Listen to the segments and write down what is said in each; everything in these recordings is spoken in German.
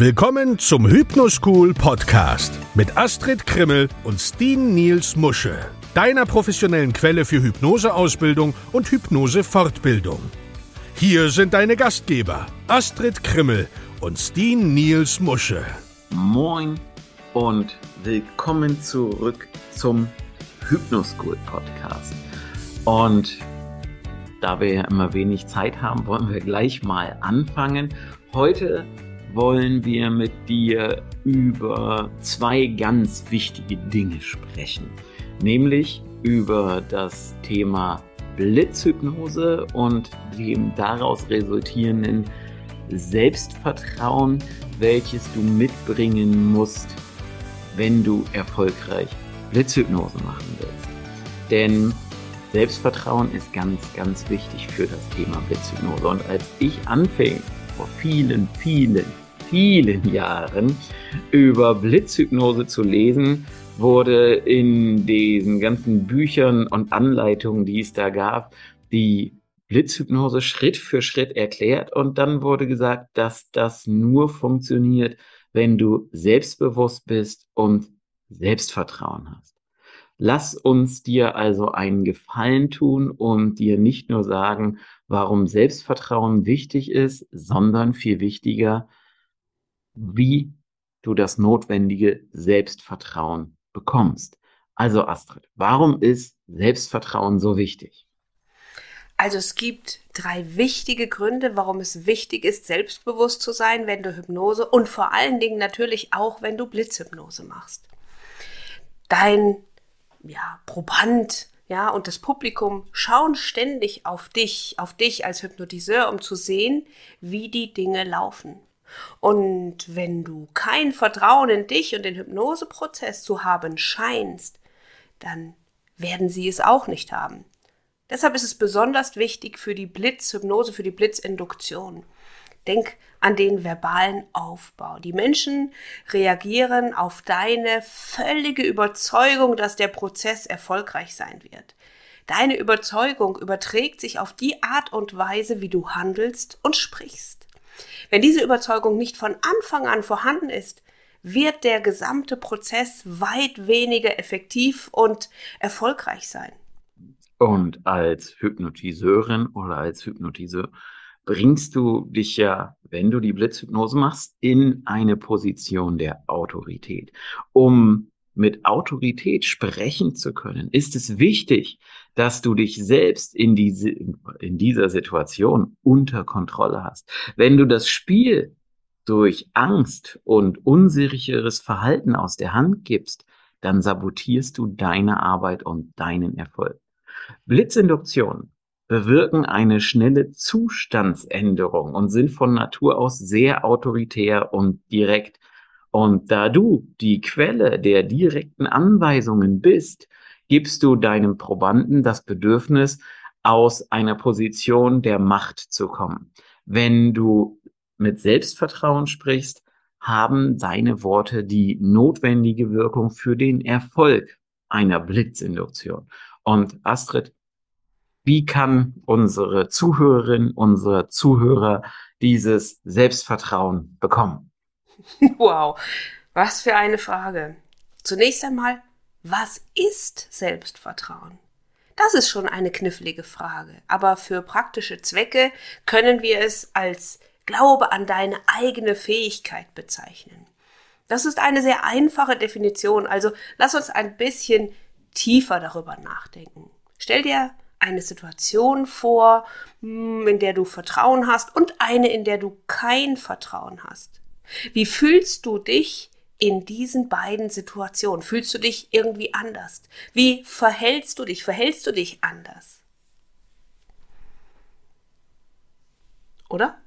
Willkommen zum Hypnoschool Podcast mit Astrid Krimmel und Steen Niels Musche, deiner professionellen Quelle für Hypnoseausbildung und Hypnosefortbildung. Hier sind deine Gastgeber Astrid Krimmel und Steen Niels Musche. Moin und willkommen zurück zum Hypnoschool Podcast. Und da wir ja immer wenig Zeit haben, wollen wir gleich mal anfangen. Heute wollen wir mit dir über zwei ganz wichtige Dinge sprechen, nämlich über das Thema Blitzhypnose und dem daraus resultierenden Selbstvertrauen, welches du mitbringen musst, wenn du erfolgreich Blitzhypnose machen willst. Denn Selbstvertrauen ist ganz, ganz wichtig für das Thema Blitzhypnose. Und als ich anfing, vor vielen, vielen, vielen Jahren über Blitzhypnose zu lesen, wurde in diesen ganzen Büchern und Anleitungen, die es da gab, die Blitzhypnose Schritt für Schritt erklärt und dann wurde gesagt, dass das nur funktioniert, wenn du selbstbewusst bist und Selbstvertrauen hast. Lass uns dir also einen Gefallen tun und dir nicht nur sagen, warum Selbstvertrauen wichtig ist, sondern viel wichtiger, wie du das notwendige Selbstvertrauen bekommst. Also Astrid, warum ist Selbstvertrauen so wichtig? Also es gibt drei wichtige Gründe, warum es wichtig ist, selbstbewusst zu sein, wenn du Hypnose und vor allen Dingen natürlich auch, wenn du Blitzhypnose machst. Dein ja, Proband ja, und das Publikum schauen ständig auf dich, auf dich als Hypnotiseur, um zu sehen, wie die Dinge laufen. Und wenn du kein Vertrauen in dich und den Hypnoseprozess zu haben scheinst, dann werden sie es auch nicht haben. Deshalb ist es besonders wichtig für die Blitzhypnose, für die Blitzinduktion. Denk an den verbalen Aufbau. Die Menschen reagieren auf deine völlige Überzeugung, dass der Prozess erfolgreich sein wird. Deine Überzeugung überträgt sich auf die Art und Weise, wie du handelst und sprichst. Wenn diese Überzeugung nicht von Anfang an vorhanden ist, wird der gesamte Prozess weit weniger effektiv und erfolgreich sein. Und als Hypnotiseurin oder als Hypnotiseur bringst du dich ja, wenn du die Blitzhypnose machst, in eine Position der Autorität. Um mit Autorität sprechen zu können, ist es wichtig, dass du dich selbst in, diese, in dieser Situation unter Kontrolle hast. Wenn du das Spiel durch Angst und unsicheres Verhalten aus der Hand gibst, dann sabotierst du deine Arbeit und deinen Erfolg. Blitzinduktionen bewirken eine schnelle Zustandsänderung und sind von Natur aus sehr autoritär und direkt. Und da du die Quelle der direkten Anweisungen bist, gibst du deinem Probanden das Bedürfnis, aus einer Position der Macht zu kommen. Wenn du mit Selbstvertrauen sprichst, haben deine Worte die notwendige Wirkung für den Erfolg einer Blitzinduktion. Und Astrid, wie kann unsere Zuhörerin, unsere Zuhörer dieses Selbstvertrauen bekommen? Wow, was für eine Frage. Zunächst einmal, was ist Selbstvertrauen? Das ist schon eine knifflige Frage, aber für praktische Zwecke können wir es als Glaube an deine eigene Fähigkeit bezeichnen. Das ist eine sehr einfache Definition, also lass uns ein bisschen tiefer darüber nachdenken. Stell dir eine Situation vor, hm, in der du Vertrauen hast und eine, in der du kein Vertrauen hast. Wie fühlst du dich in diesen beiden Situationen? Fühlst du dich irgendwie anders? Wie verhältst du dich? Verhältst du dich anders? Oder?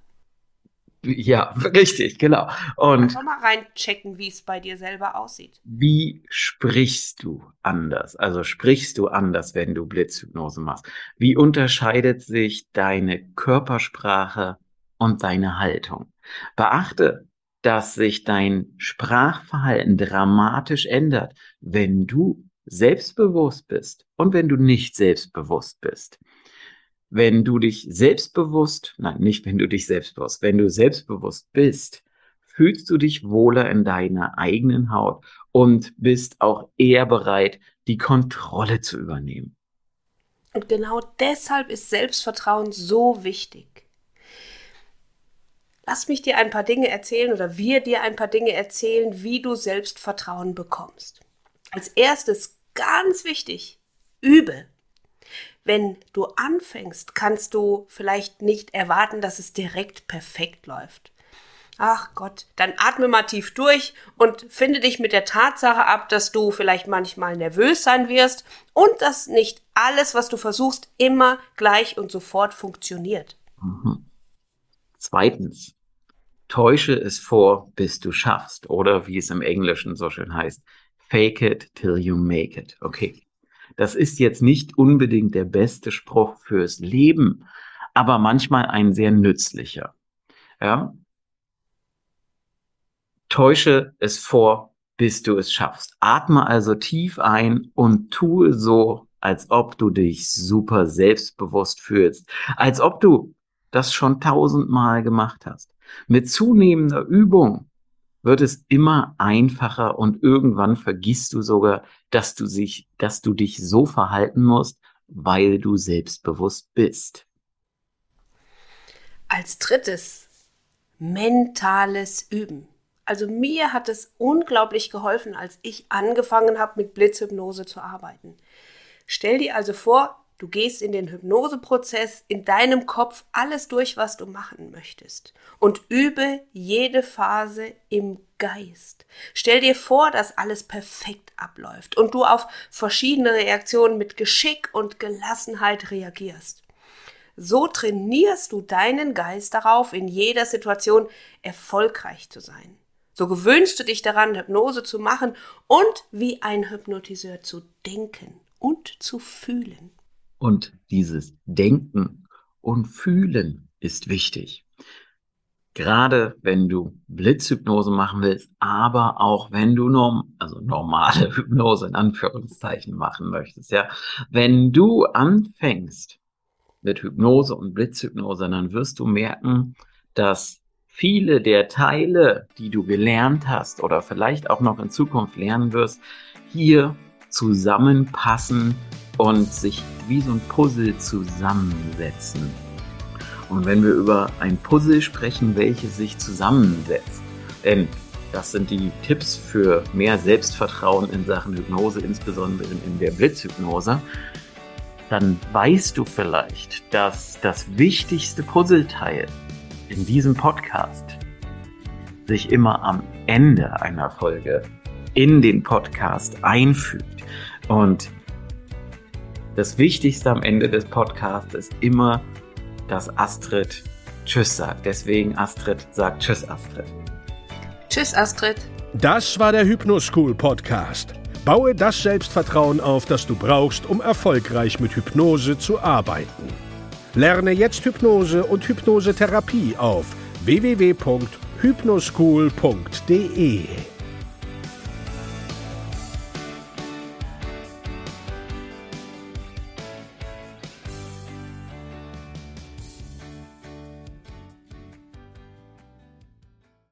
Ja, richtig, genau. Und Einfach mal reinchecken, wie es bei dir selber aussieht. Wie sprichst du anders? Also sprichst du anders, wenn du Blitzhypnose machst? Wie unterscheidet sich deine Körpersprache und deine Haltung? Beachte, dass sich dein Sprachverhalten dramatisch ändert, wenn du selbstbewusst bist und wenn du nicht selbstbewusst bist wenn du dich selbstbewusst, nein, nicht wenn du dich selbstbewusst, wenn du selbstbewusst bist, fühlst du dich wohler in deiner eigenen Haut und bist auch eher bereit, die Kontrolle zu übernehmen. Und genau deshalb ist Selbstvertrauen so wichtig. Lass mich dir ein paar Dinge erzählen oder wir dir ein paar Dinge erzählen, wie du Selbstvertrauen bekommst. Als erstes, ganz wichtig, übe. Wenn du anfängst, kannst du vielleicht nicht erwarten, dass es direkt perfekt läuft. Ach Gott, dann atme mal tief durch und finde dich mit der Tatsache ab, dass du vielleicht manchmal nervös sein wirst und dass nicht alles, was du versuchst, immer gleich und sofort funktioniert. Mhm. Zweitens, täusche es vor, bis du schaffst oder wie es im Englischen so schön heißt, fake it till you make it. Okay. Das ist jetzt nicht unbedingt der beste Spruch fürs Leben, aber manchmal ein sehr nützlicher. Ja, Täusche es vor, bis du es schaffst. Atme also tief ein und tue so, als ob du dich super selbstbewusst fühlst, als ob du das schon tausendmal gemacht hast. Mit zunehmender Übung wird es immer einfacher und irgendwann vergisst du sogar, dass du sich, dass du dich so verhalten musst, weil du selbstbewusst bist. Als drittes mentales Üben. Also mir hat es unglaublich geholfen, als ich angefangen habe, mit Blitzhypnose zu arbeiten. Stell dir also vor, du gehst in den Hypnoseprozess, in deinem Kopf alles durch, was du machen möchtest und übe jede Phase im Geist. Stell dir vor, dass alles perfekt abläuft und du auf verschiedene Reaktionen mit Geschick und Gelassenheit reagierst. So trainierst du deinen Geist darauf, in jeder Situation erfolgreich zu sein. So gewöhnst du dich daran, Hypnose zu machen und wie ein Hypnotiseur zu denken und zu fühlen. Und dieses Denken und Fühlen ist wichtig. Gerade wenn du Blitzhypnose machen willst, aber auch wenn du norm also normale Hypnose in Anführungszeichen machen möchtest, ja. Wenn du anfängst mit Hypnose und Blitzhypnose, dann wirst du merken, dass viele der Teile, die du gelernt hast oder vielleicht auch noch in Zukunft lernen wirst, hier zusammenpassen und sich wie so ein Puzzle zusammensetzen. Und wenn wir über ein Puzzle sprechen, welches sich zusammensetzt, denn das sind die Tipps für mehr Selbstvertrauen in Sachen Hypnose, insbesondere in der Blitzhypnose, dann weißt du vielleicht, dass das wichtigste Puzzleteil in diesem Podcast sich immer am Ende einer Folge in den Podcast einfügt. Und das Wichtigste am Ende des Podcasts ist immer, dass Astrid Tschüss sagt. Deswegen Astrid sagt Tschüss, Astrid. Tschüss, Astrid. Das war der Hypnoschool Podcast. Baue das Selbstvertrauen auf, das du brauchst, um erfolgreich mit Hypnose zu arbeiten. Lerne jetzt Hypnose und Hypnosetherapie auf www.hypnoschool.de.